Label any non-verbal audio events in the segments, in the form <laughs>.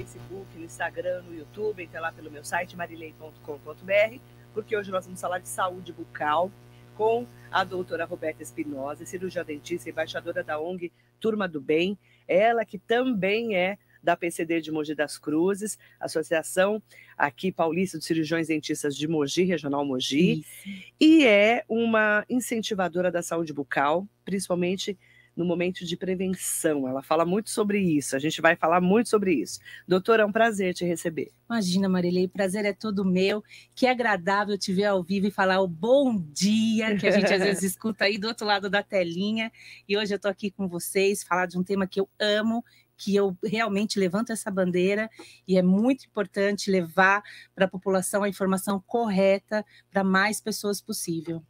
Facebook, no Instagram, no YouTube, entra lá pelo meu site marilei.com.br, porque hoje nós vamos falar de saúde bucal com a doutora Roberta Espinosa, cirurgia dentista e embaixadora da ONG Turma do Bem, ela que também é da PCD de Mogi das Cruzes, Associação aqui paulista de cirurgiões dentistas de Mogi, Regional Mogi, Isso. e é uma incentivadora da saúde bucal, principalmente no momento de prevenção. Ela fala muito sobre isso, a gente vai falar muito sobre isso. Doutora, é um prazer te receber. Imagina, Marilei, prazer é todo meu. Que agradável te ver ao vivo e falar o bom dia, que a gente às vezes <laughs> escuta aí do outro lado da telinha. E hoje eu estou aqui com vocês, falar de um tema que eu amo, que eu realmente levanto essa bandeira e é muito importante levar para a população a informação correta para mais pessoas possível.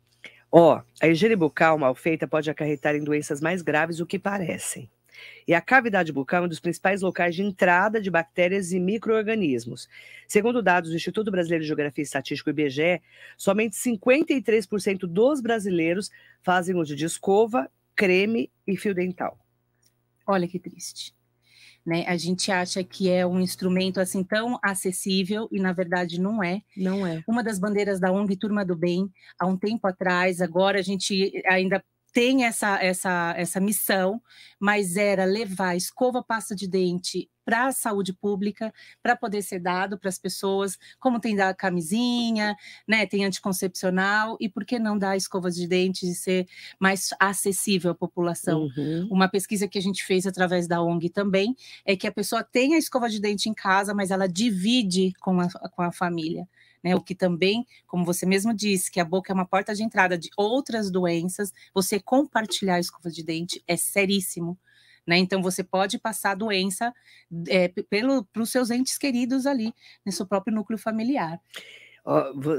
Ó, a higiene bucal mal feita pode acarretar em doenças mais graves do que parecem. E a cavidade bucal é um dos principais locais de entrada de bactérias e micro-organismos. Segundo dados do Instituto Brasileiro de Geografia e Estatística, IBGE, somente 53% dos brasileiros fazem uso de escova, creme e fio dental. Olha que triste. Né? A gente acha que é um instrumento assim tão acessível e na verdade não é. Não é. Uma das bandeiras da ONG Turma do Bem, há um tempo atrás, agora a gente ainda tem essa, essa, essa missão, mas era levar escova, pasta de dente para a saúde pública, para poder ser dado para as pessoas, como tem da camisinha, né, tem anticoncepcional, e por que não dar escovas de dente e ser mais acessível à população? Uhum. Uma pesquisa que a gente fez através da ONG também é que a pessoa tem a escova de dente em casa, mas ela divide com a, com a família né? O que também, como você mesmo disse, que a boca é uma porta de entrada de outras doenças, você compartilhar a escova de dente é seríssimo. Né? Então, você pode passar a doença é, para os seus entes queridos ali, no seu próprio núcleo familiar.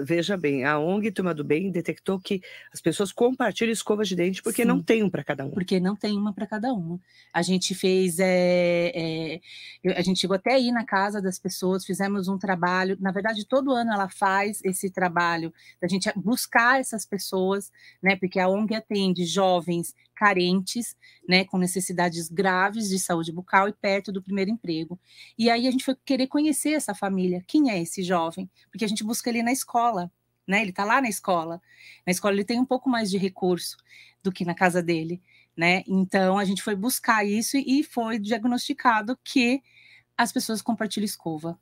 Veja bem, a ONG Turma do Bem detectou que as pessoas compartilham escovas de dente porque Sim, não tem um para cada um. Porque não tem uma para cada uma. A gente fez, é, é, a gente chegou até aí na casa das pessoas, fizemos um trabalho. Na verdade, todo ano ela faz esse trabalho da gente buscar essas pessoas, né? Porque a ONG atende jovens carentes, né, com necessidades graves de saúde bucal e perto do primeiro emprego. E aí a gente foi querer conhecer essa família. Quem é esse jovem? Porque a gente busca ele na escola, né? Ele está lá na escola. Na escola ele tem um pouco mais de recurso do que na casa dele, né? Então a gente foi buscar isso e foi diagnosticado que as pessoas compartilham escova.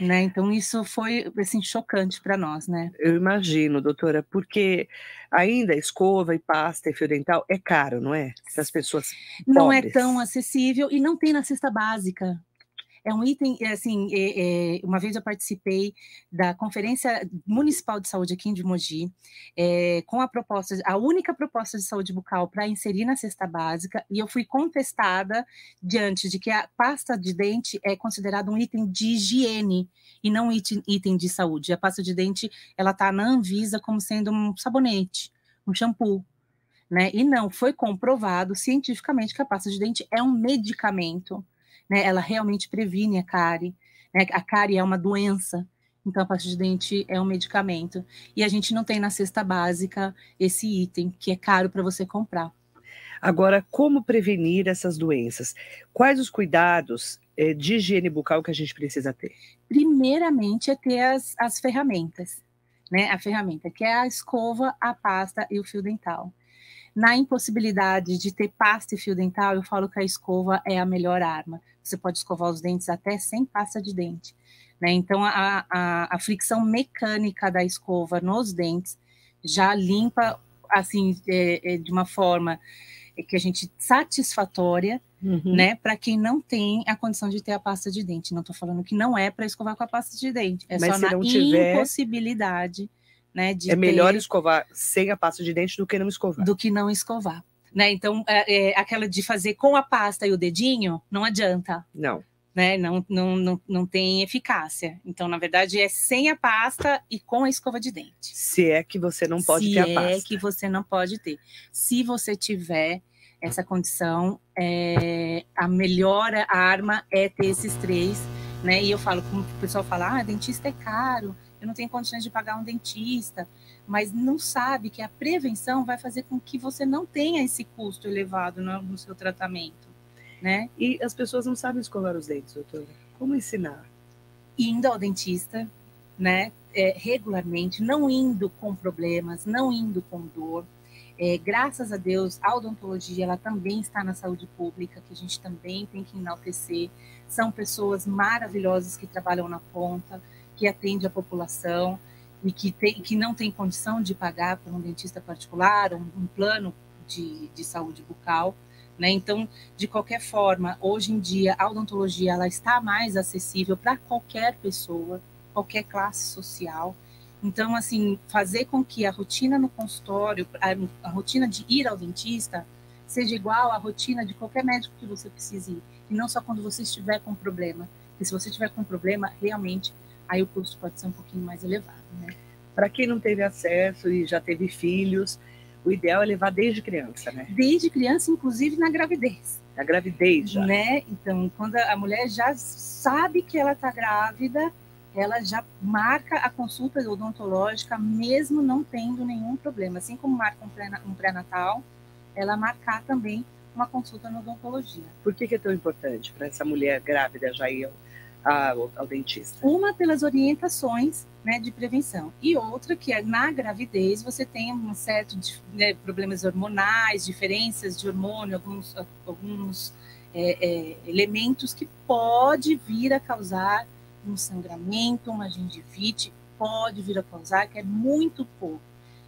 Né? Então isso foi assim chocante para nós, né? Eu imagino, doutora, porque ainda escova e pasta e fio dental é caro, não é? As pessoas não é tão acessível e não tem na cesta básica. É um item, é assim, é, é, uma vez eu participei da Conferência Municipal de Saúde aqui em Mogi, é, com a proposta, a única proposta de saúde bucal para inserir na cesta básica, e eu fui contestada diante de que a pasta de dente é considerada um item de higiene e não item, item de saúde. A pasta de dente, ela está na Anvisa como sendo um sabonete, um shampoo. Né? E não foi comprovado cientificamente que a pasta de dente é um medicamento né? Ela realmente previne a cárie. Né? A cárie é uma doença, então a pasta de dente é um medicamento. E a gente não tem na cesta básica esse item, que é caro para você comprar. Agora, como prevenir essas doenças? Quais os cuidados eh, de higiene bucal que a gente precisa ter? Primeiramente é ter as, as ferramentas, né? A ferramenta, que é a escova, a pasta e o fio dental. Na impossibilidade de ter pasta e fio dental, eu falo que a escova é a melhor arma. Você pode escovar os dentes até sem pasta de dente. Né? Então, a, a, a fricção mecânica da escova nos dentes já limpa, assim, é, é, de uma forma que a gente satisfatória, uhum. né, para quem não tem a condição de ter a pasta de dente. Não estou falando que não é para escovar com a pasta de dente, é Mas só na tiver... impossibilidade né? é melhor ter... escovar sem a pasta de dente do que não escovar. Do que não escovar. Né? Então, é, é, aquela de fazer com a pasta e o dedinho, não adianta. Não. Né? Não, não, não, não tem eficácia. Então, na verdade, é sem a pasta e com a escova de dente. Se é que você não pode Se ter a pasta. Se é que você não pode ter. Se você tiver essa condição, é, a melhor arma é ter esses três, né? E eu falo, como o pessoal fala, ah, dentista é caro eu não tenho condições de pagar um dentista, mas não sabe que a prevenção vai fazer com que você não tenha esse custo elevado no, no seu tratamento, né? E as pessoas não sabem escovar os dentes, doutora. Como ensinar? Indo ao dentista, né? É, regularmente, não indo com problemas, não indo com dor. É, graças a Deus, a odontologia ela também está na saúde pública, que a gente também tem que enaltecer. São pessoas maravilhosas que trabalham na ponta, que atendem a população e que, tem, que não tem condição de pagar por um dentista particular, um, um plano de, de saúde bucal. Né? Então, de qualquer forma, hoje em dia, a odontologia ela está mais acessível para qualquer pessoa, qualquer classe social. Então, assim, fazer com que a rotina no consultório, a, a rotina de ir ao dentista, seja igual à rotina de qualquer médico que você precise ir, e não só quando você estiver com problema. Porque se você estiver com problema, realmente, aí o custo pode ser um pouquinho mais elevado, né? Para quem não teve acesso e já teve filhos, o ideal é levar desde criança, né? Desde criança, inclusive na gravidez. Na gravidez já. Né? Então, quando a mulher já sabe que ela está grávida, ela já marca a consulta odontológica, mesmo não tendo nenhum problema. Assim como marca um pré-natal, ela marcar também uma consulta na odontologia. Por que, que é tão importante para essa mulher grávida já ir ao, ao, dentista? Uma pelas orientações né, de prevenção e outra que é na gravidez você tem um certo de, né, problemas hormonais, diferenças de hormônio, alguns, alguns é, é, elementos que pode vir a causar um sangramento, uma gengivite, pode vir a causar, que é muito pouco.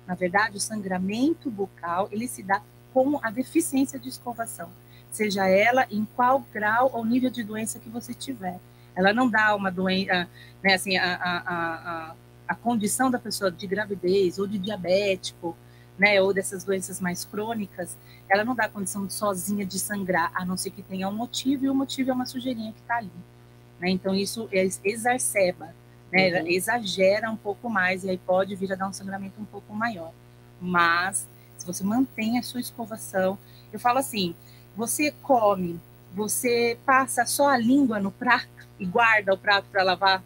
Na verdade, o sangramento bucal, ele se dá com a deficiência de escovação, seja ela em qual grau ou nível de doença que você tiver. Ela não dá uma doença, né, assim, a, a, a, a condição da pessoa de gravidez ou de diabético, né, ou dessas doenças mais crônicas, ela não dá condição sozinha de sangrar, a não ser que tenha um motivo, e o motivo é uma sujeirinha que está ali. Né? Então, isso exacerba, né? Uhum. exagera um pouco mais, e aí pode vir a dar um sangramento um pouco maior. Mas, se você mantém a sua escovação, eu falo assim, você come, você passa só a língua no prato e guarda o prato para lavar,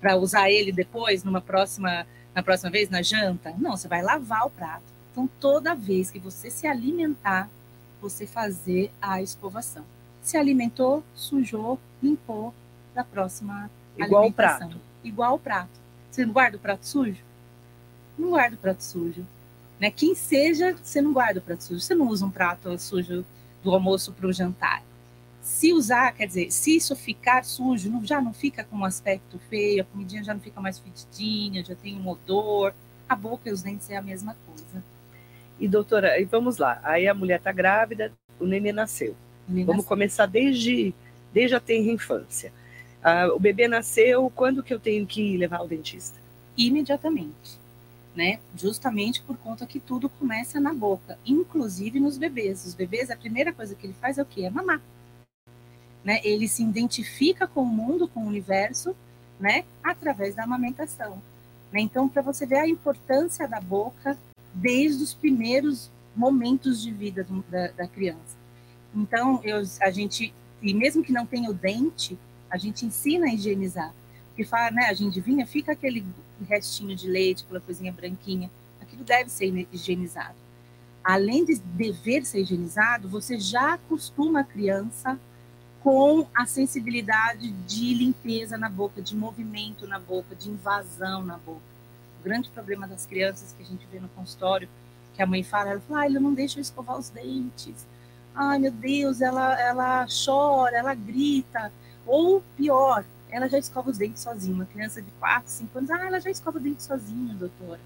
para usar ele depois, numa próxima, na próxima vez, na janta? Não, você vai lavar o prato. Então, toda vez que você se alimentar, você fazer a escovação. Se alimentou, sujou, limpou, da próxima Igual o prato. Igual o prato. Você não guarda o prato sujo? Não guarda o prato sujo. Né? Quem seja, você não guarda o prato sujo. Você não usa um prato sujo do almoço para o jantar. Se usar, quer dizer, se isso ficar sujo, não, já não fica com um aspecto feio, a comidinha já não fica mais fedidinha, já tem um odor. A boca e os dentes é a mesma coisa. E doutora, e vamos lá. Aí a mulher está grávida, o neném nasceu. O neném vamos nasceu. começar desde, desde a tenra infância. Ah, o bebê nasceu, quando que eu tenho que levar ao dentista? Imediatamente, né? Justamente por conta que tudo começa na boca, inclusive nos bebês. Os bebês, a primeira coisa que ele faz é o quê? É mamar. Né? Ele se identifica com o mundo, com o universo, né? Através da amamentação. Né? Então, para você ver a importância da boca desde os primeiros momentos de vida do, da, da criança. Então, eu, a gente, e mesmo que não tenha o dente, a gente ensina a higienizar. Porque fala, né, a gengivinha fica aquele restinho de leite, aquela coisinha branquinha. Aquilo deve ser higienizado. Além de dever ser higienizado, você já acostuma a criança com a sensibilidade de limpeza na boca, de movimento na boca, de invasão na boca. O grande problema das crianças que a gente vê no consultório, que a mãe fala, ela fala, ah, ele não deixa eu escovar os dentes. Ai, meu Deus, ela, ela chora, ela grita. Ou pior, ela já escova os dentes sozinha. Uma criança de 4, 5 anos, ah, ela já escova os dentes sozinha, doutora.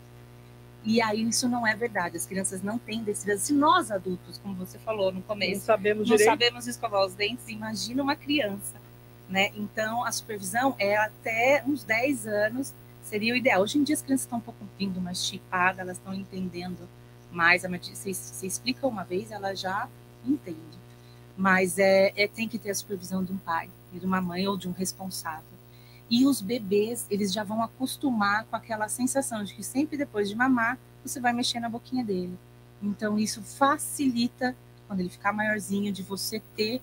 E aí isso não é verdade. As crianças não têm destreza. Se nós adultos, como você falou no começo, não sabemos, não sabemos escovar os dentes, imagina uma criança. Né? Então, a supervisão é até uns 10 anos seria o ideal. Hoje em dia as crianças estão um pouco vindo mais chipadas, elas estão entendendo mais. Você, você explica uma vez, ela já entende. Mas é, é, tem que ter a supervisão de um pai de uma mãe ou de um responsável. E os bebês, eles já vão acostumar com aquela sensação de que sempre depois de mamar, você vai mexer na boquinha dele. Então, isso facilita, quando ele ficar maiorzinho, de você ter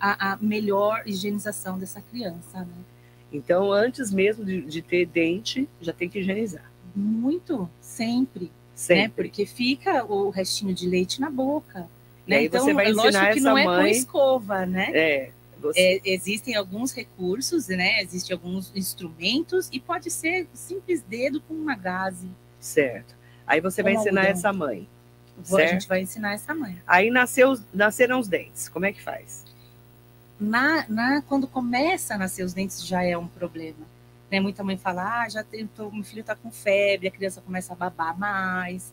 a, a melhor higienização dessa criança. Né? Então, antes mesmo de, de, ter dente, já tem que higienizar. Muito, sempre. Né? Sempre. Né? Porque fica o restinho de leite na boca. Né? então, você vai é lógico que não mãe... é com escova, né? É. É, existem alguns recursos, né? Existem alguns instrumentos e pode ser simples dedo com uma gaze. Certo. Aí você vai ensinar essa mãe. Certo? A gente vai ensinar essa mãe. Aí nasceu, nasceram os dentes. Como é que faz? Na, na, quando começa a nascer os dentes já é um problema. Né? Muita mãe fala, ah, já tem, tô, meu filho está com febre, a criança começa a babar mais,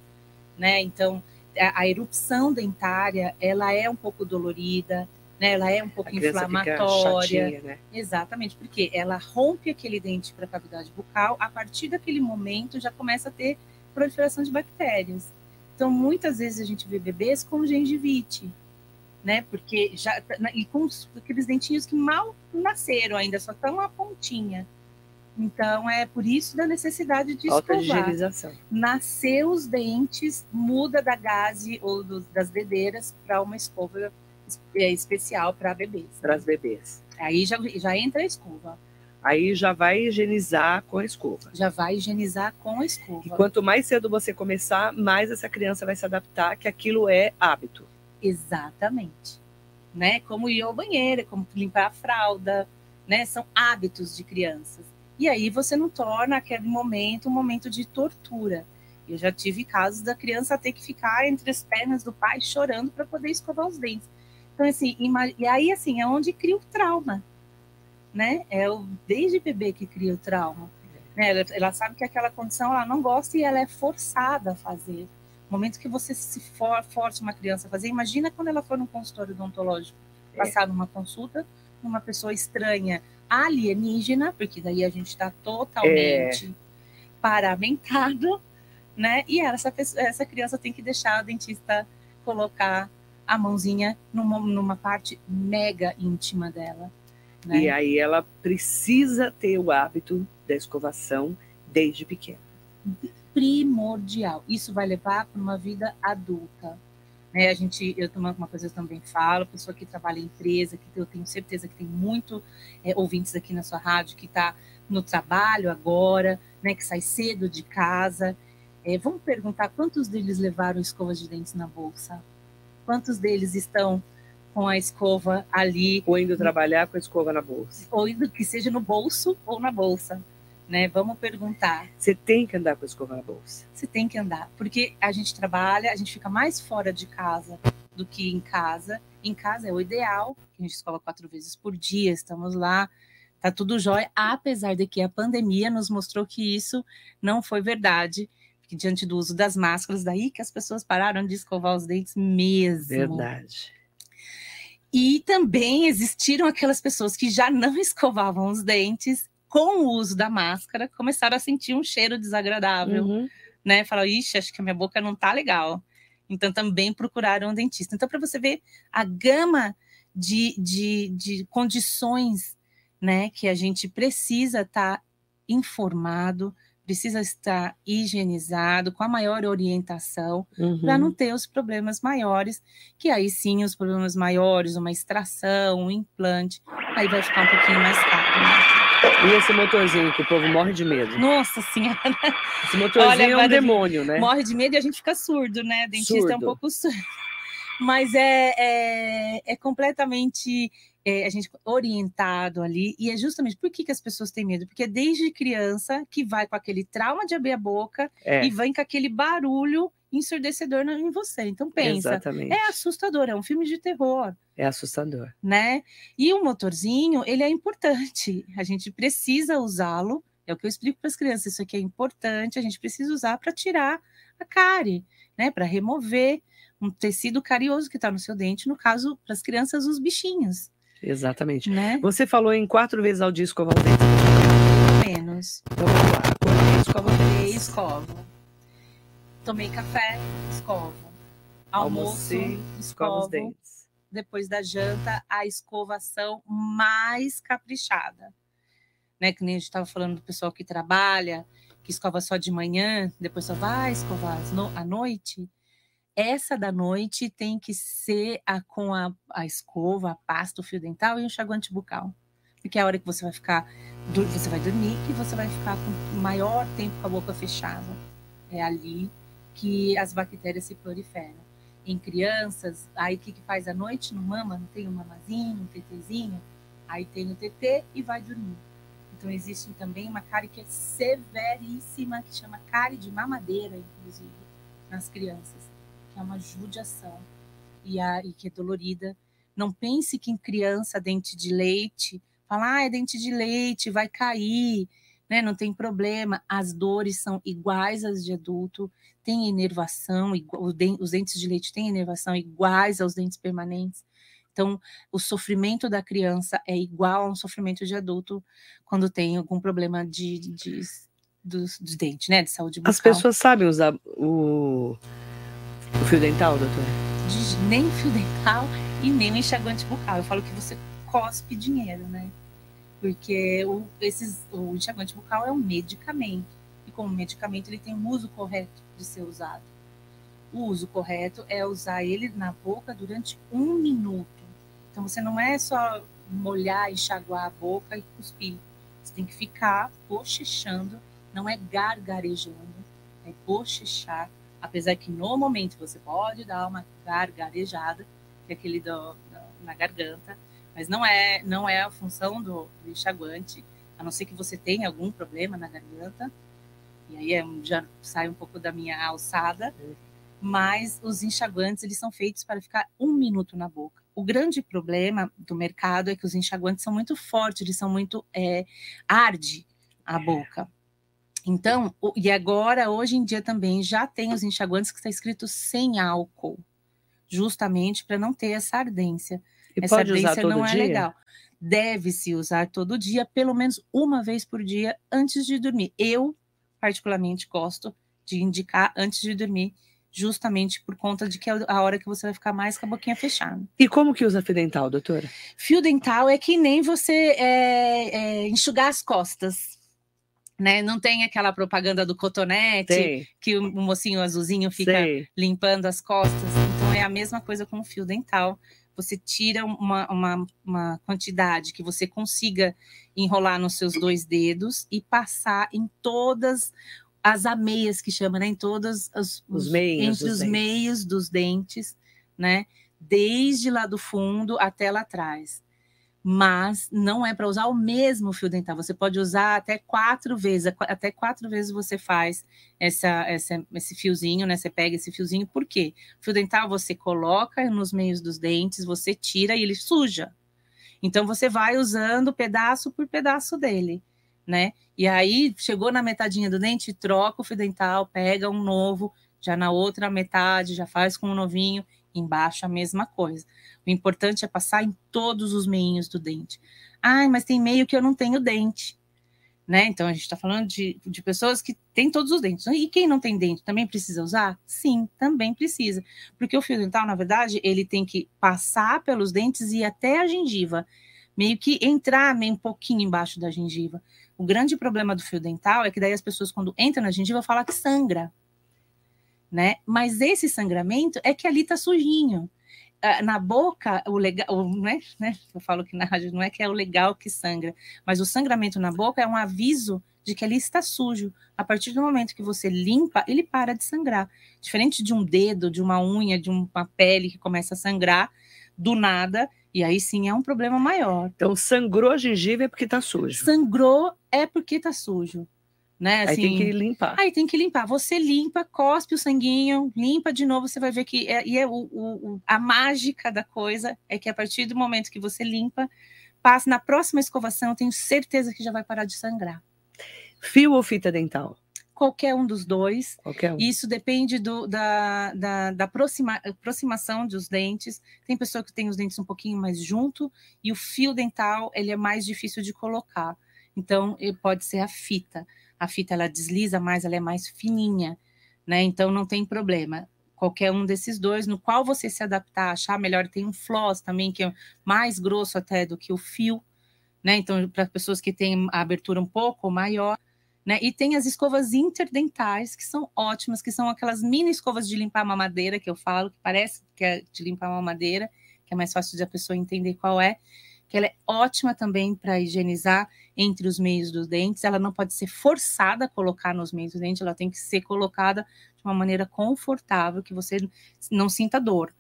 né? Então a, a erupção dentária ela é um pouco dolorida, né? Ela é um pouco inflamatória. Chatinha, né? Exatamente, porque ela rompe aquele dente para a cavidade bucal, a partir daquele momento já começa a ter proliferação de bactérias. Então, muitas vezes a gente vê bebês com gengivite, né? Porque já e com aqueles dentinhos que mal nasceram ainda, só estão a pontinha. Então, é por isso da necessidade de Alta escovar. Nascer os dentes, muda da gaze ou do, das dedeiras para uma escova especial para bebês. Para as bebês. Aí já, já entra a escova. Aí já vai higienizar com a escova. Já vai higienizar com a escova. E quanto mais cedo você começar, mais essa criança vai se adaptar, que aquilo é hábito. Exatamente. Né? Como ir ao banheiro, como limpar a fralda, né? São hábitos de crianças. E aí você não torna aquele momento um momento de tortura. Eu já tive casos da criança ter que ficar entre as pernas do pai chorando para poder escovar os dentes. Então, assim, e aí, assim, é onde cria o trauma, né? É o, desde bebê que cria o trauma. Né? Ela, ela, sabe que aquela condição ela não gosta e ela é forçada a fazer. No momento que você se for, força uma criança a fazer, imagina quando ela for num consultório odontológico, é. passar numa consulta, numa pessoa estranha, alienígena, porque daí a gente está totalmente é. paramentado, né? E essa, pessoa, essa criança tem que deixar o dentista colocar a mãozinha numa, numa parte mega íntima dela. Né? E aí ela precisa ter o hábito da escovação desde pequena. Primordial. Isso vai levar para uma vida adulta. Né? A gente, eu uma, uma coisa eu também falo, pessoa que trabalha em empresa, que eu tenho certeza que tem muito é, ouvintes aqui na sua rádio que está no trabalho agora, né? Que sai cedo de casa. É, vamos perguntar quantos deles levaram escovas de dentes na bolsa? Quantos deles estão com a escova ali. Ou indo trabalhar com a escova na bolsa. Ou indo que seja no bolso ou na bolsa. Né? Vamos perguntar. Você tem que andar com a escova na bolsa. Você tem que andar, porque a gente trabalha, a gente fica mais fora de casa do que em casa. Em casa é o ideal, a gente escova quatro vezes por dia, estamos lá, tá tudo jóia, apesar de que a pandemia nos mostrou que isso não foi verdade que diante do uso das máscaras, daí que as pessoas pararam de escovar os dentes mesmo. Verdade. E também existiram aquelas pessoas que já não <laughs> escovavam os dentes com o uso da máscara, começaram a sentir um cheiro desagradável, uhum. né? Falaram, ixi, acho que a minha boca não tá legal. Então também procuraram um dentista. Então, para você ver a gama de, de, de condições né, que a gente precisa estar tá informado, precisa estar higienizado, com a maior orientação, uhum. para não ter os problemas maiores, que aí sim os problemas maiores, uma extração, um implante, aí vai ficar um pouquinho mais caro. Né? E esse motorzinho que o povo morre de medo? Nossa Senhora! Esse motorzinho Olha, é um demônio, né? Morre de medo e a gente fica surdo, né? Dentista surdo. é um pouco <laughs> surdo. Mas é, é, é completamente é, a gente orientado ali, e é justamente por que, que as pessoas têm medo? Porque é desde criança que vai com aquele trauma de abrir a boca é. e vem com aquele barulho ensurdecedor em você. Então pensa, Exatamente. é assustador, é um filme de terror. É assustador. Né? E o motorzinho, ele é importante, a gente precisa usá-lo, é o que eu explico para as crianças, isso aqui é importante, a gente precisa usar para tirar a cárie, né? Para remover um tecido carioso que está no seu dente, no caso, para as crianças, os bichinhos. Exatamente. Né? Você falou em quatro vezes ao dia escovar os dentes. Menos. Então vamos lá. Acordei, Acordei, escovo. Tomei café, escovo. Almoço, escovo. os dentes. Depois da janta, a escovação mais caprichada. Né? Que nem a gente estava falando do pessoal que trabalha, que escova só de manhã, depois só vai escovar à noite essa da noite tem que ser a, com a, a escova, a pasta, o fio dental e o enxaguante bucal. Porque é a hora que você vai ficar, você vai dormir que você vai ficar com maior tempo com a boca fechada. É ali que as bactérias se proliferam. Em crianças, aí o que, que faz à noite? No mama, não tem um mamazinho, um tetezinho? Aí tem o TT e vai dormir. Então existe também uma cárie que é severíssima, que chama cárie de mamadeira, inclusive, nas crianças, que é uma judiação e, a, e que é dolorida. Não pense que em criança dente de leite, fala, ah, é dente de leite, vai cair, né? Não tem problema. As dores são iguais às de adulto, tem inervação, os dentes de leite têm inervação iguais aos dentes permanentes. Então, o sofrimento da criança é igual a um sofrimento de adulto quando tem algum problema de, de, de dos, dos dentes, né? De saúde bucal. As pessoas sabem usar o fio dental, doutor? De, nem fio dental e nem enxaguante bucal. Eu falo que você cospe dinheiro, né? Porque o, esses, o enxaguante bucal é um medicamento. E como medicamento, ele tem um uso correto de ser usado. O uso correto é usar ele na boca durante um minuto então você não é só molhar, enxaguar a boca e cuspir. Você tem que ficar bochechando, não é gargarejando, é bochechar. Apesar que no momento você pode dar uma gargarejada, que é aquele do, do, na garganta, mas não é não é a função do, do enxaguante, a não ser que você tenha algum problema na garganta. E aí é, já sai um pouco da minha alçada. Mas os enxaguantes eles são feitos para ficar um minuto na boca. O grande problema do mercado é que os enxaguantes são muito fortes, eles são muito é, arde a boca. Então, e agora, hoje em dia também já tem os enxaguantes que está escrito sem álcool, justamente para não ter essa ardência. E essa ardência não é dia? legal. Deve-se usar todo dia, pelo menos uma vez por dia, antes de dormir. Eu, particularmente, gosto de indicar antes de dormir justamente por conta de que é a hora que você vai ficar mais com a boquinha fechada. E como que usa fio dental, doutora? Fio dental é que nem você é, é, enxugar as costas. Né? Não tem aquela propaganda do cotonete Tem. que o, mocinho azulzinho fica Sei. limpando as costas. Então é a mesma coisa com o fio dental. Você tira uma, uma, uma quantidade que você consiga enrolar nos seus dois dedos e passar em todas as ameias que chama, né? Em todos os, Os meios entre dos os dentes. meios dos dentes, né? Desde lá do fundo até lá atrás. Mas não é para usar o mesmo fio dental. Você pode usar até quatro vezes. Até quatro vezes você faz essa, essa, esse fiozinho, né? Você pega esse fiozinho. Por quê? O fio dental você coloca nos meios dos dentes, você tira e ele suja. Então você vai usando pedaço por pedaço dele, né? E aí chegou na metadinha do dente, troca o fio dental, pega um novo, já na outra metade, já faz com um novinho, embaixo a mesma coisa. O importante é passar em todos os meinhos do dente. Ai, mas tem meio que eu não tenho dente. Né? Então a gente está falando de, de pessoas que têm todos os dentes. E quem não tem dente também precisa usar? Sim, também precisa. Porque o fio dental, na verdade, ele tem que passar pelos dentes e até a gengiva. Meio que entrar meio um pouquinho embaixo da gengiva. O grande problema do fio dental é que daí as pessoas, quando entram na gengiva, falam que sangra. Né? Mas esse sangramento é que ali tá sujinho. Ah, Na boca, o legal, né, né? Eu falo que na rádio não é que é o legal que sangra, mas o sangramento na boca é um aviso de que ali está sujo. A partir do momento que você limpa, ele para de sangrar. Diferente de um dedo, de uma unha, de uma pele que começa a sangrar do nada, e aí sim é um problema maior. Então, sangrou a gengiva é porque tá sujo. Sangrou é porque tá sujo. Né? Aí tem Assim, que limpar. Aí tem que limpar. Você limpa, cospe o sanguinho, limpa de novo, você vai ver que. É, e é o, o- a mágica da coisa é que a partir do momento que você limpa, passa na próxima escovação, eu tenho certeza que já vai parar de sangrar. Fio ou fita dental? Qualquer um dos dois. Qualquer um. Isso depende do, da, da, da aproxima- aproximação dos dentes. Tem pessoa que tem os dentes um pouquinho mais junto e o fio dental ele é mais difícil de colocar. Então, ele pode ser a fita. A fita ela desliza mais, ela é mais fininha, né? Então não tem problema. Qualquer um desses dois, no qual você se adaptar, achar melhor, tem um floss também que é mais grosso até do que o fio, né? Então para pessoas que têm a abertura um pouco maior, né? E tem as escovas interdentais, que são ótimas, que são aquelas mini escovas de limpar mamadeira, que eu falo, que parece que é de limpar mamadeira, que é mais fácil de a pessoa entender qual é, que ela é ótima também para higienizar entre os meios dos dentes. Ela não pode ser forçada a colocar nos meios dos dentes, ela tem que ser colocada de uma maneira confortável, que você não sinta dor.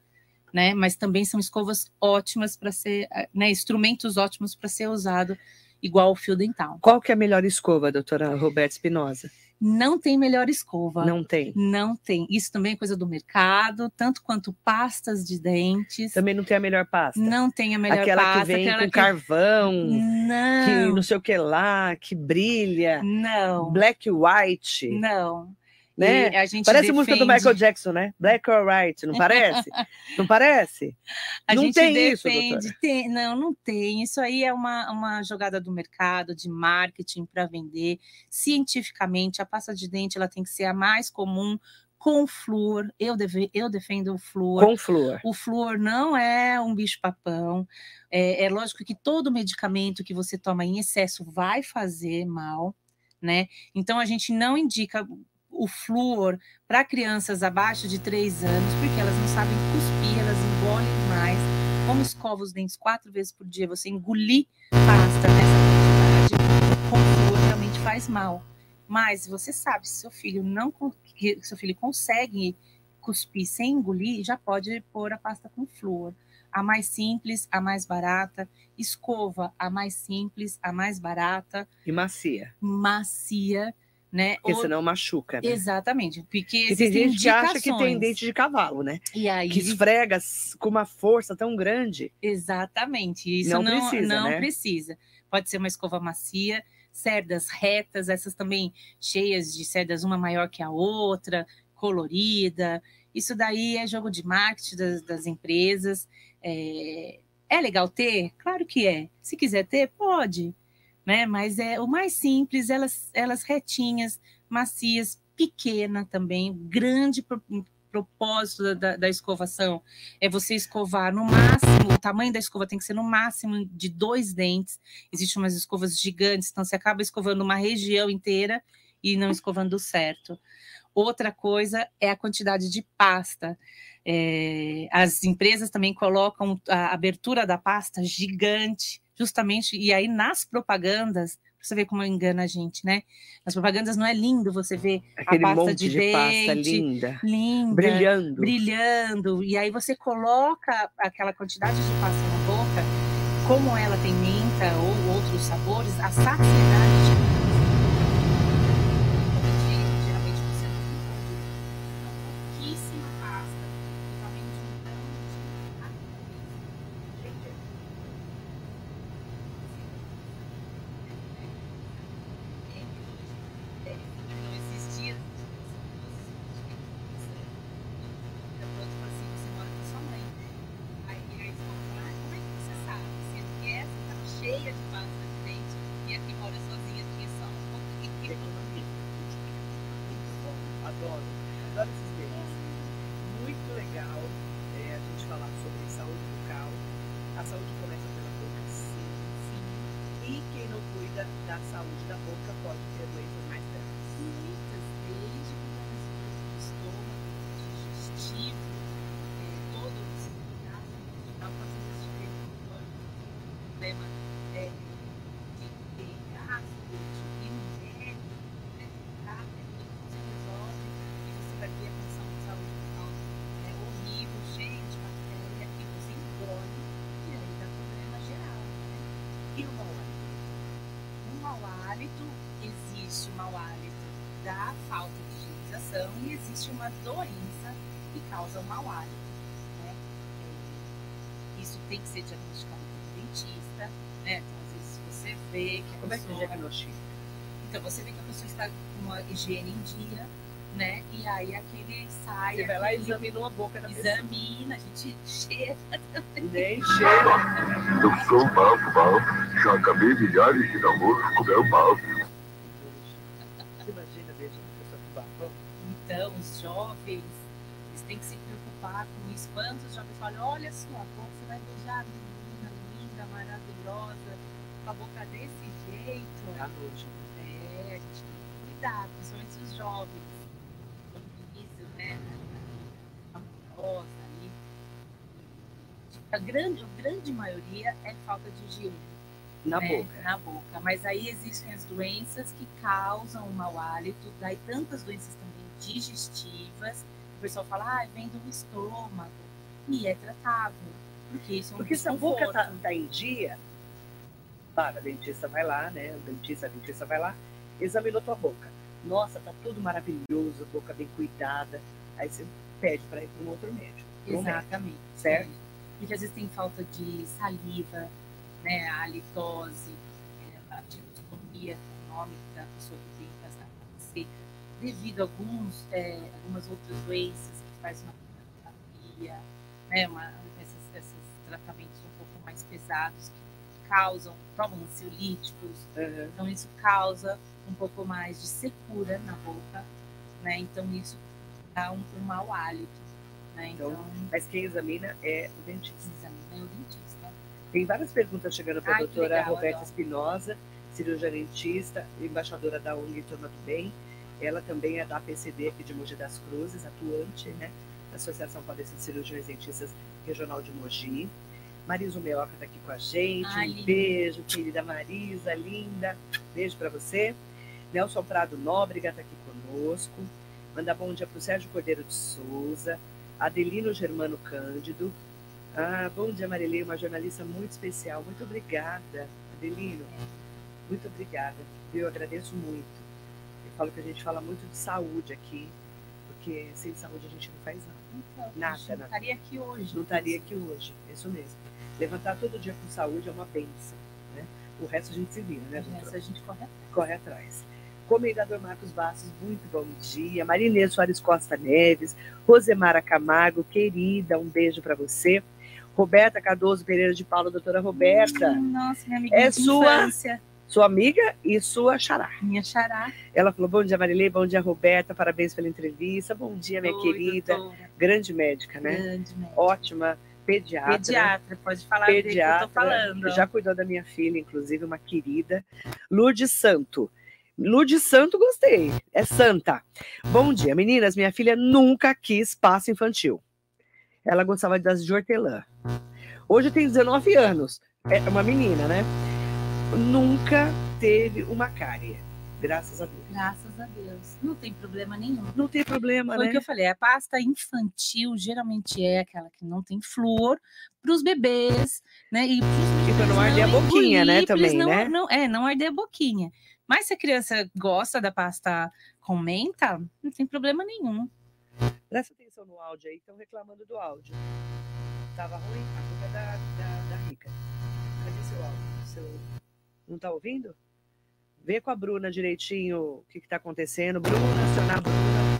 né? Mas também são escovas ótimas para ser, né? Instrumentos ótimos para ser usado igual o fio dental. Qual que é a melhor escova, doutora Roberta Espinosa? Não tem melhor escova. Não tem. Não tem. Isso também é coisa do mercado, tanto quanto pastas de dentes. Também não tem a melhor pasta. Não tem a melhor aquela pasta. Que vem aquela com que... carvão, não. que não sei o que lá, que brilha. Não. Black white. Não né? parece defende... música do Michael Jackson, né? Black or White, não <laughs> parece? não parece? A não gente tem defende, isso, tem, não, não tem. Isso aí é uma, uma jogada do mercado, de marketing para vender. Cientificamente, a pasta de dente ela tem que ser a mais comum com flúor. Eu, deve, eu defendo o flúor. Com flúor. O flúor não é um bicho-papão. É, é lógico que todo medicamento que você toma em excesso vai fazer mal, né? Então a gente não indica o flúor para crianças abaixo de 3 anos, porque elas não sabem cuspir, elas engolem mais. Como escova os dentes quatro vezes por dia, você engolir pasta nessa quantidade com flúor realmente faz mal. Mas você sabe, se seu filho não seu filho consegue cuspir sem engolir, já pode pôr a pasta com flúor. A mais simples, a mais barata, escova, a mais simples, a mais barata. E macia. Macia né? Porque Ou... senão machuca, né? Exatamente. Porque e tem gente que acha que tem dente de cavalo, né? E aí... Que esfrega com uma força tão grande. Exatamente. Isso não, não precisa. Não né? precisa. Pode ser uma escova macia, cerdas retas, essas também cheias de cerdas, uma maior que a outra, colorida. Isso daí é jogo de marketing das, das empresas. É... é legal ter? Claro que é. Se quiser ter, pode né? Mas é o mais simples, elas, elas retinhas, macias, pequena também, grande pro, propósito da, da, escovação é você escovar no máximo, o tamanho da escova tem que ser no máximo de dois dentes. Existem umas escovas gigantes, então você acaba escovando uma região inteira e não escovando certo. Outra coisa é a quantidade de pasta. É, as empresas também colocam a abertura da pasta gigante, justamente, e aí nas propagandas, você vê como engana a gente, né? Nas propagandas não é lindo você ver Aquele a pasta de, de dente, pasta linda, linda, brilhando, brilhando, e aí você coloca aquela quantidade de pasta na boca, como ela tem menta ou outros sabores, a saciedade de existe uma doença que causa um mau hálito. Né? É, isso tem que ser diagnosticado pelo dentista, né? Então, às vezes você vê que a Como pessoa... é que diagnostica? Então, você vê que a pessoa está com uma higiene em dia, né? E aí aquele sai. Você vai lá e examina uma boca da Examina, a gente <laughs> cheira também. Nem cheira. Eu sou o Bafo, Bafo. Já acabei milhares de namoros com meu Bafo. então, os jovens, eles têm que se preocupar com isso. Quantos jovens falam, olha só, como você vai beijar a menina linda, maravilhosa, com a boca desse jeito. À noite. É, a gente tem que cuidar, principalmente os jovens. No início, né? Amorosa ali. A grande, a grande maioria é falta de higiene. Na né? boca. Na boca. Mas aí existem as doenças que causam o mau hálito, daí tantas doenças também digestivas. O pessoal fala, ah, vem do estômago. E é tratável. Porque isso é um Porque se a boca tá, tá em dia, para, a dentista vai lá, né? O dentista, a dentista vai lá, examinou tua boca. Nossa, tá tudo maravilhoso, boca bem cuidada. Aí você pede para ir para um outro médico. um médico, Exatamente. Porque às vezes tem falta de saliva, né, a halitose, é, a o nome da pessoa que tem essa seca, devido a alguns, é, algumas outras doenças que faz uma terapia, né, uma, esses, esses tratamentos um pouco mais pesados que causam, tomam ansiolíticos, Aham. então isso causa um pouco mais de secura na boca, né, então isso dá um, um mau hálito, né, Então, então Mas quem examina é o dentista. precisa né, o dentista. Tem várias perguntas chegando para a doutora legal, Roberta. Espinosa, cirurgiã dentista, embaixadora da ONG Turma do Bem. Ela também é da APCD aqui de Mogi das Cruzes, atuante, né? da Associação Paulista de Cirurgiões Dentistas Regional de Mogi. Marisa Meoca está aqui com a gente. Ai, um linda. beijo, querida Marisa, linda. Beijo para você. Nelson Prado Nóbrega está aqui conosco. Manda bom dia para o Sérgio Cordeiro de Souza. Adelino Germano Cândido. Ah, bom dia, Marilei, uma jornalista muito especial. Muito obrigada, Adelino. Muito obrigada. Eu agradeço muito. Eu falo que a gente fala muito de saúde aqui, porque sem saúde a gente não faz nada. Então, Nada, não estaria aqui hoje. Não estaria aqui hoje, isso mesmo. Levantar todo dia com saúde é uma benção. Né? O resto a gente se vira, né, doutora? Essa a gente corre atrás. corre atrás. Comendador Marcos Bastos, muito bom dia. Marinês Soares Costa Neves, Rosemara Camargo, querida, um beijo para você. Roberta Cardoso Pereira de Paula, doutora Roberta, Hum, Nossa, minha amiga É sua? infância. sua amiga e sua xará. Minha xará. Ela falou: Bom dia, Marilei, bom dia, Roberta, parabéns pela entrevista. Bom dia, minha Oi, querida. doutora. Grande médica, né? Grande médica. Ótima pediatra. Pediatra, pode falar do que eu pediatra, tô falando. já cuidou da minha filha, inclusive, uma querida. Lourdes Santo. Lourdes Santo, gostei. É santa. Bom dia, meninas. Minha filha nunca quis passo infantil. Ela gostava das de hortelã. Hoje tem 19 anos. É uma menina, né? Nunca teve uma cárie. Graças a Deus. Graças a Deus. Não tem problema nenhum. Não tem problema, Foi o né? que eu falei, a pasta infantil geralmente é aquela que não tem flúor para os bebês, né? E, E pra não arder a boquinha, né, também, não, né? Não, é, não arder a boquinha. Mas se a criança gosta da pasta com menta, não tem problema nenhum. Presta atenção no áudio aí, estão reclamando do áudio. Tava ruim? A culpa é da, da, da Rica. Cadê seu áudio? Seu... Não tá ouvindo? Vê com a Bruna direitinho o que, que tá acontecendo. Bruna, acionar Bruna.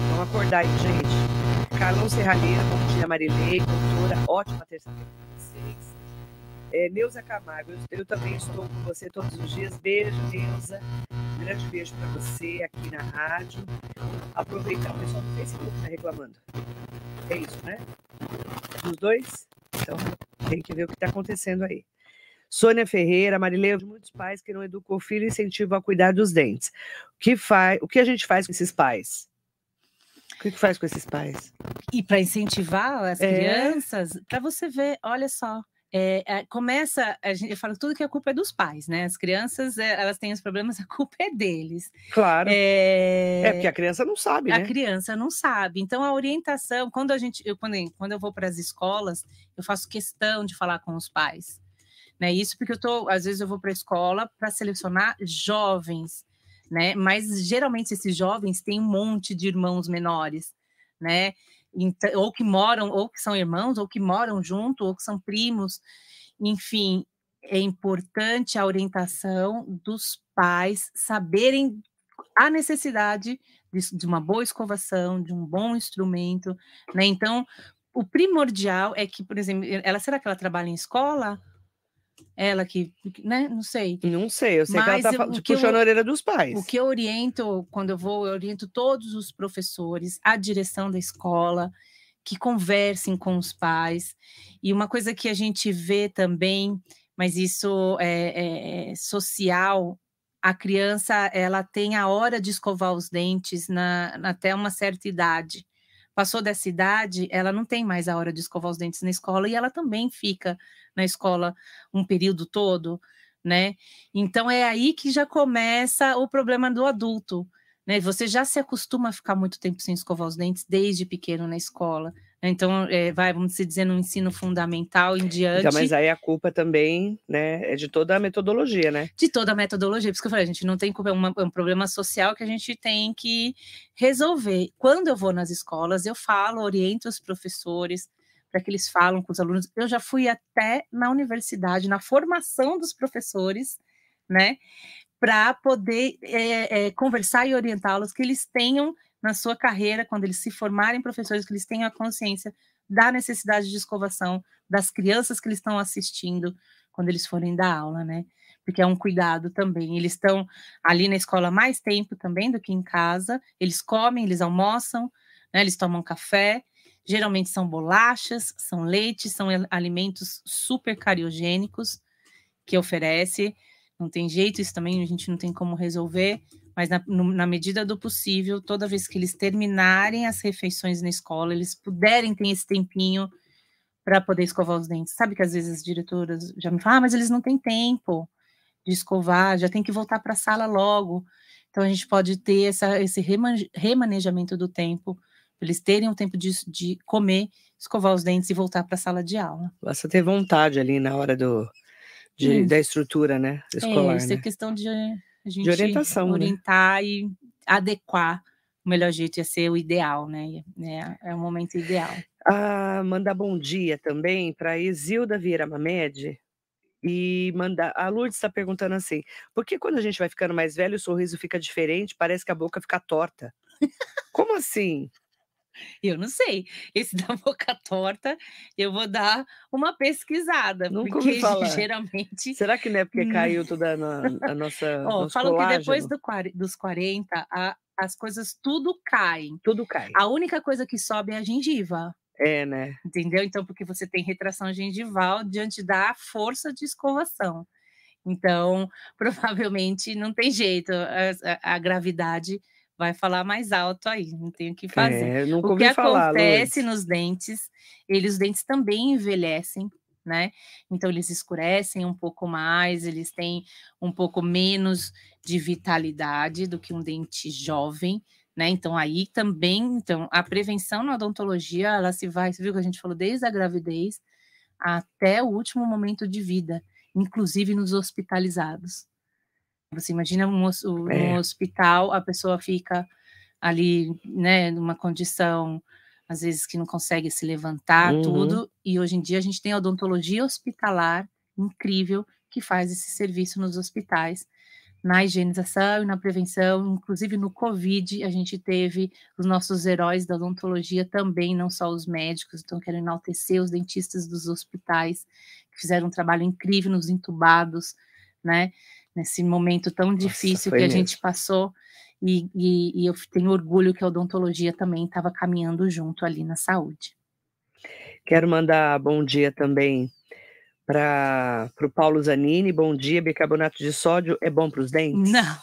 Vamos acordar aí, gente. Carlão Serralheira, bom dia, Marilei, doutora. Ótima terça-feira para vocês. É, Neuza Camargo, eu, eu também estou com você todos os dias. Beijo, Neuza. Um grande beijo para você aqui na rádio. Aproveitar, o pessoal do Facebook está reclamando. É isso, né? Dos dois? Então, tem que ver o que está acontecendo aí. Sônia Ferreira, Marileu, muitos pais que não educam o filho e incentivam a cuidar dos dentes. O que, faz, o que a gente faz com esses pais? O que, que faz com esses pais? E para incentivar as É. crianças, para você ver, olha só. é, é, começa, a gente, eu falo tudo que a culpa é dos pais, né? As crianças, é, elas têm os problemas, <laughs> a culpa é deles. Claro. É, É, porque a criança não sabe, a né? criança não sabe. Então, a orientação, quando a gente, eu, quando, quando eu vou para as escolas, eu faço questão de falar com os pais. Né? Isso porque eu tô, às vezes eu vou para a escola para selecionar jovens, né? Mas geralmente esses jovens têm um monte de irmãos menores, né? Então, ou que moram, ou que são irmãos, ou que moram junto, ou que são primos. Enfim, é importante a orientação dos pais saberem a necessidade de, de uma boa escovação, de um bom instrumento, né? Então, o primordial é que, por exemplo, ela será que ela trabalha em escola? Ela que, né? Não sei. Não sei, eu sei que ela Mas tá eu- que eu- puxando a orelha dos pais. O que eu oriento quando eu vou, eu oriento todos os professores, a direção da escola, que conversem com os pais. E uma coisa que a gente vê também, mas isso é, é- é social, a criança ela tem a hora de escovar os dentes na- até uma certa idade. Passou dessa idade, ela não tem mais a hora de escovar os dentes na escola e ela também fica na escola um período todo, né? Então é aí que já começa o problema do adulto, né? Você já se acostuma a ficar muito tempo sem escovar os dentes desde pequeno na escola. Então, é, vai, vamos dizer, no ensino fundamental em diante. Então, mas aí a culpa também, né, é de toda a metodologia, né? De toda a metodologia, por isso que eu falei, a gente não tem culpa, é, uma, é um problema social que a gente tem que resolver. Quando eu vou nas escolas, eu falo, oriento os professores para que eles falam com os alunos. Eu já fui até na universidade, na formação dos professores, né, para poder é, é, conversar e orientá-los, que eles tenham na sua carreira, quando eles se formarem professores, que eles tenham a consciência da necessidade de escovação das crianças que eles estão assistindo quando eles forem dar aula, né? Porque é um cuidado também. Eles estão ali na escola mais tempo também do que em casa. Eles comem, eles almoçam, né? eles tomam café. Geralmente são bolachas, são leites, são alimentos super cariogênicos que oferece. Não tem jeito, isso também a gente não tem como resolver mas na, no, na, medida do possível, toda vez que eles terminarem as refeições na escola, eles puderem ter esse tempinho para poder escovar os dentes. Sabe que às vezes as diretoras já me falam, ah, mas eles não têm tempo de escovar, já tem que voltar para a sala logo. Então a gente pode ter essa, esse remanejamento do tempo, eles terem o tempo de, de comer, escovar os dentes e voltar para a sala de aula. Basta ter vontade ali na hora do, de, da estrutura, né? Escolar, é, isso é né? é questão de a gente de orientação, né? orientar né? e adequar o melhor jeito ia ser o ideal, né? É, é o momento ideal. Ah, mandar bom dia também para Isilda Vieira Mamed e mandar. A Lourdes está perguntando assim: por que quando a gente vai ficando mais velho o sorriso fica diferente? Parece que a boca fica torta. <laughs> Como assim? Eu não sei. Esse <laughs> da boca torta, eu vou dar uma pesquisada. Nunca porque falar. geralmente. Será que não é porque <laughs> caiu toda na, a nossa. Ó, falam colágeno? que depois do, dos 40, a, as coisas tudo caem. Tudo cai. A única coisa que sobe é a gengiva. É, né? Entendeu? Então, porque você tem retração gengival diante da força de escovação. Então, <laughs> provavelmente não tem jeito, a, a, a gravidade vai falar mais alto aí, não tem o que fazer. É, o que falar, acontece Luiz. nos dentes, eles os dentes também envelhecem, né? Então eles escurecem um pouco mais, eles têm um pouco menos de vitalidade do que um dente jovem, né? Então aí também, então a prevenção na odontologia, ela se vai, você viu que a gente falou desde a gravidez até o último momento de vida, inclusive nos hospitalizados. Você imagina um, um é. hospital, a pessoa fica ali, né, numa condição, às vezes, que não consegue se levantar, uhum. tudo, e hoje em dia a gente tem a odontologia hospitalar incrível que faz esse serviço nos hospitais, na higienização e na prevenção, inclusive no Covid, a gente teve os nossos heróis da odontologia também, não só os médicos, então quero enaltecer os dentistas dos hospitais, que fizeram um trabalho incrível nos entubados, né? Nesse momento tão difícil Nossa, que a mesmo. gente passou. E, e, e, eu tenho orgulho que a odontologia também estava caminhando junto ali na saúde. Quero mandar bom dia também para o Paulo Zanini. Bom dia, bicarbonato de sódio é bom para os dentes? Não.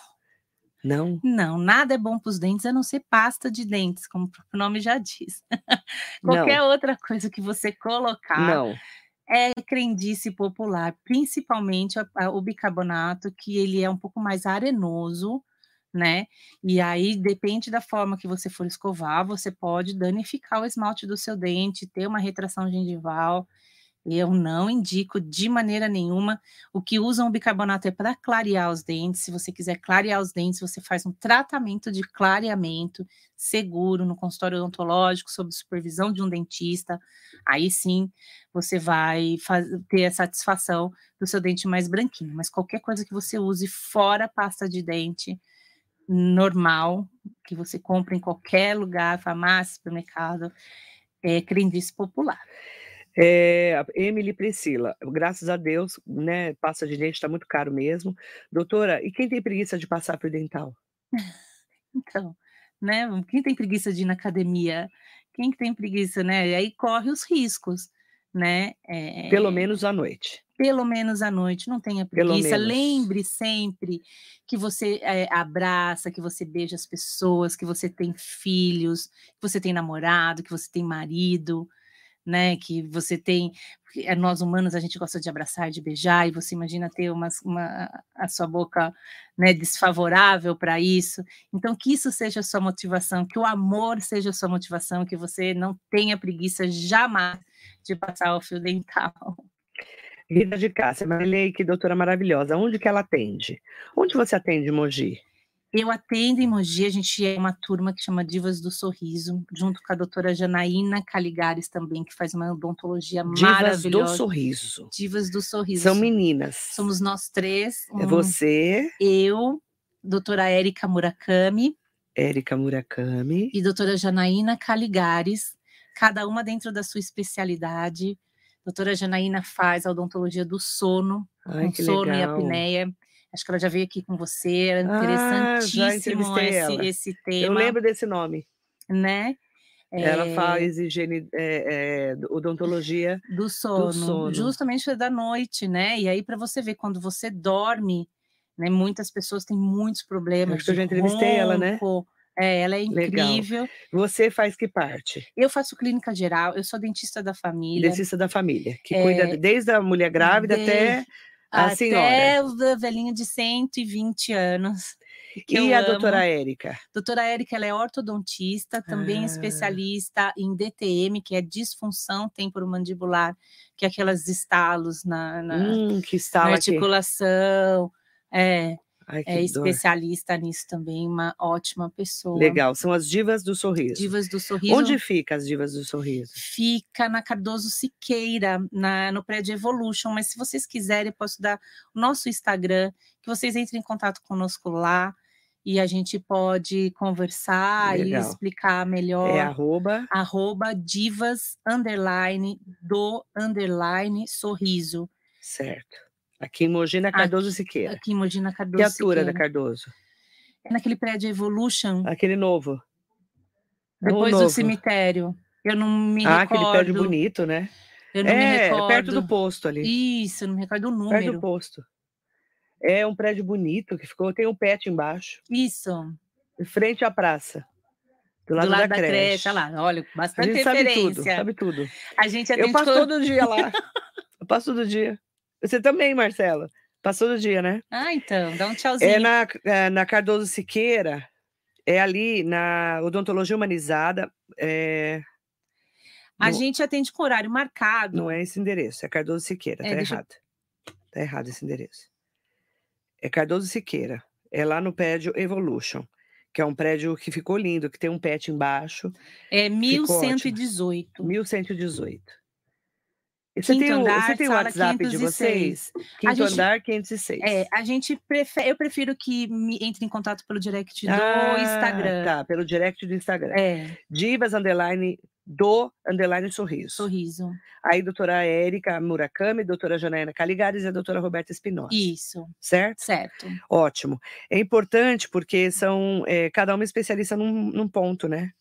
Não? Não, nada é bom para os dentes a não ser pasta de dentes, como o nome já diz. <laughs> Qualquer não. outra coisa que você colocar. Não é crendice popular, principalmente o bicarbonato, que ele é um pouco mais arenoso, né? E aí depende da forma que você for escovar, você pode danificar o esmalte do seu dente, ter uma retração gengival. Eu não indico de maneira nenhuma. O que usam o bicarbonato é para clarear os dentes. Se você quiser clarear os dentes, você faz um tratamento de clareamento seguro no consultório odontológico, sob supervisão de um dentista. Aí sim você vai ter a satisfação do seu dente mais branquinho. Mas qualquer coisa que você use fora pasta de dente normal, que você compra em qualquer lugar, farmácia, supermercado, é crendice popular. É, Emily Priscila, graças a Deus, né? Pasta de dente está muito caro mesmo. Doutora, e quem tem preguiça de passar por dental? <laughs> Então, né? Quem tem preguiça de ir na academia? Quem que tem preguiça, né? E aí corre os riscos, né? É, pelo menos à noite. Pelo menos à noite, não tenha preguiça. Lembre sempre que você é, abraça, que você beija as pessoas, que você tem filhos, que você tem namorado, que você tem marido né? Que você tem, é, nós humanos a gente gosta de abraçar, de beijar, e você imagina ter uma, uma a sua boca né, desfavorável para isso. Então, que isso seja a sua motivação, que o amor seja a sua motivação, que você não tenha preguiça jamais de passar o fio dental. Rita de Cássia, Marilei, que doutora maravilhosa. Onde que ela atende? Onde você atende, Mogi? Eu atendo em Mogi, a gente é uma turma que chama Divas do Sorriso, junto com a doutora Janaína Caligares também, que faz uma odontologia Divas maravilhosa. do Sorriso. Divas do Sorriso. São meninas. Somos nós três. É um- você, Eu, doutora Érica Murakami Érica Murakami. e doutora Janaína Caligares, cada uma dentro da sua especialidade. Doutora Janaína faz a odontologia do sono, Ai, com sono e legal. apneia. Acho que ela já veio aqui com você, era Ah, interessantíssimo entrevistei esse, esse tema. Eu lembro desse nome. né? Ela É, faz higiene, é, é, odontologia. do sono, sono. justamente da noite, né? E aí para você ver quando você dorme, né? Muitas pessoas têm muitos problemas. Acho que eu já entrevistei ela, né? ronco. É, ela é Legal. incrível. Você faz que parte? Eu faço clínica geral, eu sou dentista da família. Dentista da família, que É, cuida desde a mulher grávida até a até senhora. da velhinha de 120 anos. E a amo. doutora Érica? Doutora Érica, ela é ortodontista, também Ah. especialista em DTM, que é disfunção temporomandibular, que é aqueles estalos na, na, Hum, que na estala aqui. articulação. É, Ai, é dor. especialista nisso também, uma ótima pessoa. Legal, são as divas do sorriso. Divas do Sorriso. Onde fica as divas do sorriso? fica na Cardoso Siqueira, na, no prédio Evolution. Mas se vocês quiserem, eu posso dar o nosso Instagram, que vocês entrem em contato conosco lá e a gente pode conversar e Legal. explicar melhor. É arroba. Arroba divas, underline, do, underline, sorriso. Certo. Aqui em Mogi, na Cardoso Siqueira. Aqui em Mogi, na Cardoso Que altura da Siqueira. Cardoso? É naquele prédio Evolution, Aquele novo. É depois do novo. cemitério. Eu não me Ah, recordo. aquele prédio bonito, né? Eu não me É, recordo. perto do posto ali. Isso, eu não me recordo o Perto número. do posto. É um prédio bonito que ficou, tem um pet embaixo, Isso. em frente à praça. Do lado, do lado da, da, creche. creche. Olha lá, olha, A bastante gente sabe referência. tudo, sabe tudo. A gente Eu atende passo todo dia lá. <laughs> Eu passo todo dia. Você também, Marcela. Passa todo dia, né? Ah, então, dá um tchauzinho. É na, é na Cardoso Siqueira, é ali na odontologia humanizada. É, A no- gente atende com horário marcado. não é esse endereço, é Cardoso Siqueira, É, tá eu- errado. Tá errado esse endereço. É Cardoso Siqueira, é lá no prédio Evolution, que é um prédio que ficou lindo, que tem um pet embaixo, É ótimo. 1118. 1118. Você Quinto tem o, andar, você tem o WhatsApp de 506. vocês? Quinto gente- andar, 506. É, a gente prefere, eu prefiro que me entre em contato pelo direct do Ah, Instagram. Tá, pelo direct do Instagram. É, Divas underline do underline sorriso. sorriso. Aí, doutora Érica Murakami, doutora Janaína Caligares e a doutora Roberta Espinosa. Isso, Certo? certo. Ótimo. É importante porque são é, cada uma especialista num, num ponto, né?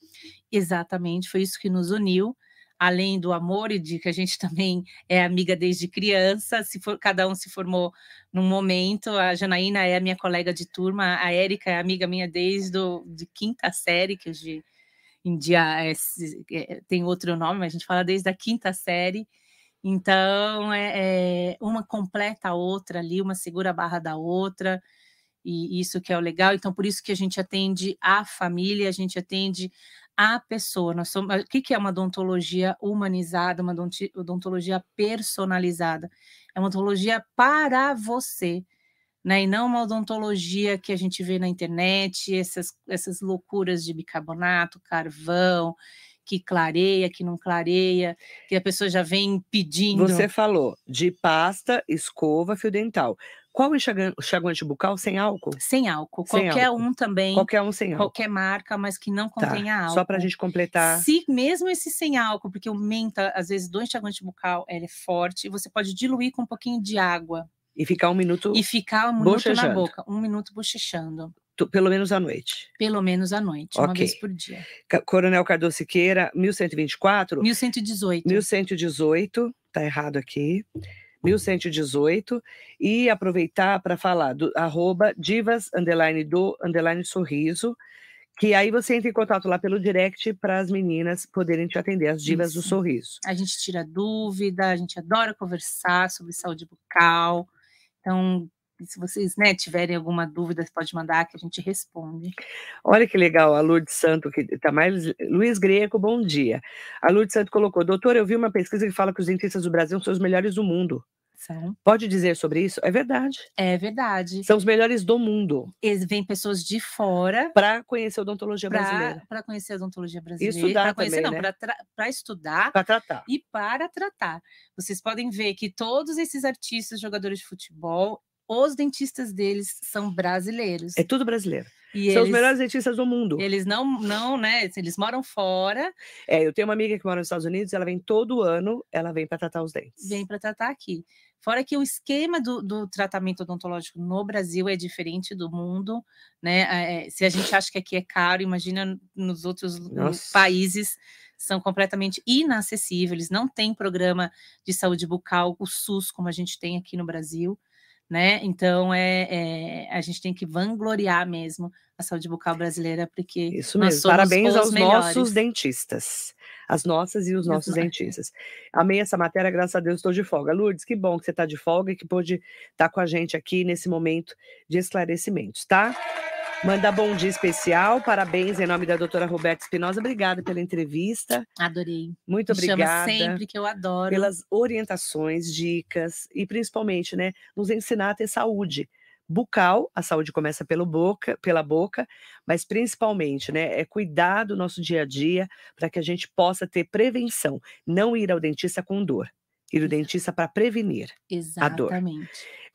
Exatamente, foi isso que nos uniu. Além do amor e de que a gente <laughs> também é amiga desde criança, se for, cada um se formou num momento. A Janaína é a minha colega de turma, a Érica é amiga minha desde do, de quinta série, que hoje em dia é é, tem outro nome, mas a gente fala desde a quinta série. Então, é, é, uma completa a outra ali, uma segura a barra da outra, e isso que é o legal. Então, por isso que a gente atende a família, a gente atende a pessoa. Nós somos, o que é uma odontologia humanizada, uma odontologia personalizada? É uma odontologia para você, né? E não uma odontologia que a gente vê na internet, essas, essas loucuras de bicarbonato, carvão, que clareia, que não clareia, que a pessoa já vem pedindo. Você falou de pasta, escova, fio dental. Qual enxaguante bucal sem álcool? Sem álcool, Sem qualquer álcool. um também, Qualquer um sem álcool. qualquer marca, mas que não Tá, contenha álcool. Só para a gente completar. Se mesmo esse sem álcool, porque o menta, às vezes, do enxaguante bucal, ele é forte, você pode diluir com um pouquinho de água E ficar um minuto, e ficar um minuto na boca, um minuto bochechando, pelo menos à noite. pelo menos à noite, uma Ok. vez por dia. Coronel Cardoso Siqueira, 1124. 1118. 1118, tá errado aqui. 1118 e aproveitar para falar do arroba divas underline do underline sorriso, Que aí você entra em contato lá pelo direct para as meninas poderem te atender, as divas do Isso. sorriso. A gente tira dúvida, a gente adora conversar sobre saúde bucal. Então, se vocês né, tiverem alguma dúvida, pode mandar que a gente responde. Olha que legal, a Lourdes Santo, que tá mais. Luiz Greco, bom dia. A Lourdes Santo colocou: Doutor, eu vi uma pesquisa que fala que os dentistas do Brasil são os melhores do mundo. São. Pode dizer sobre isso? É verdade. É verdade. São os melhores do mundo Eles vêm pessoas de fora para conhecer a odontologia brasileira. para conhecer a odontologia brasileira. estudar Para conhecer, também, não, né? para estudar Para tratar. e para tratar. Vocês podem ver que todos esses artistas, jogadores de futebol, os dentistas deles são brasileiros. É tudo brasileiro. e São os eles, melhores dentistas do mundo. eles não, não, né? Eles moram fora, É, eu tenho uma amiga que mora nos Estados Unidos, ela vem todo ano, ela vem para tratar os dentes. vêm para tratar aqui. Fora que o esquema do, do tratamento odontológico no Brasil é diferente do mundo, né? É, se a gente acha que aqui é caro, imagina nos outros Nossa. países são completamente inacessíveis, não tem programa de saúde bucal, o SUS, como a gente tem aqui no Brasil, né? Então é, é, a gente tem que vangloriar mesmo a saúde bucal brasileira, porque Isso mesmo. Parabéns os aos nossos melhores. dentistas. As nossas e os nossos no- dentistas. Amei essa matéria, graças a Deus estou de folga. Lourdes, que bom que você está de folga e que pôde estar com a gente aqui nesse momento de esclarecimentos, tá? Manda bom dia especial, parabéns em nome da doutora Roberta Espinosa. Obrigada pela entrevista. Adorei. Muito Me chama obrigada sempre que eu adoro. pelas orientações, dicas e principalmente, né, nos ensinar a ter saúde bucal, a saúde começa pelo boca, pela boca, mas principalmente, né, é cuidar do nosso dia a dia para que a gente possa ter prevenção, não ir ao dentista com dor, ir ao dentista para prevenir. dor. Exatamente.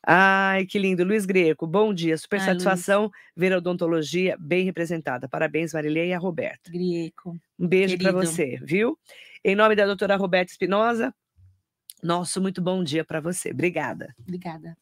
Ai, que lindo, Luiz Greco, bom dia, super Ai, Luiz. satisfação ver a odontologia bem representada. Parabéns, Marilei e a Roberta. Grieco. Um beijo para você, viu? Em nome da doutora Roberta Espinosa, nosso muito bom dia para você. Obrigada. Obrigada.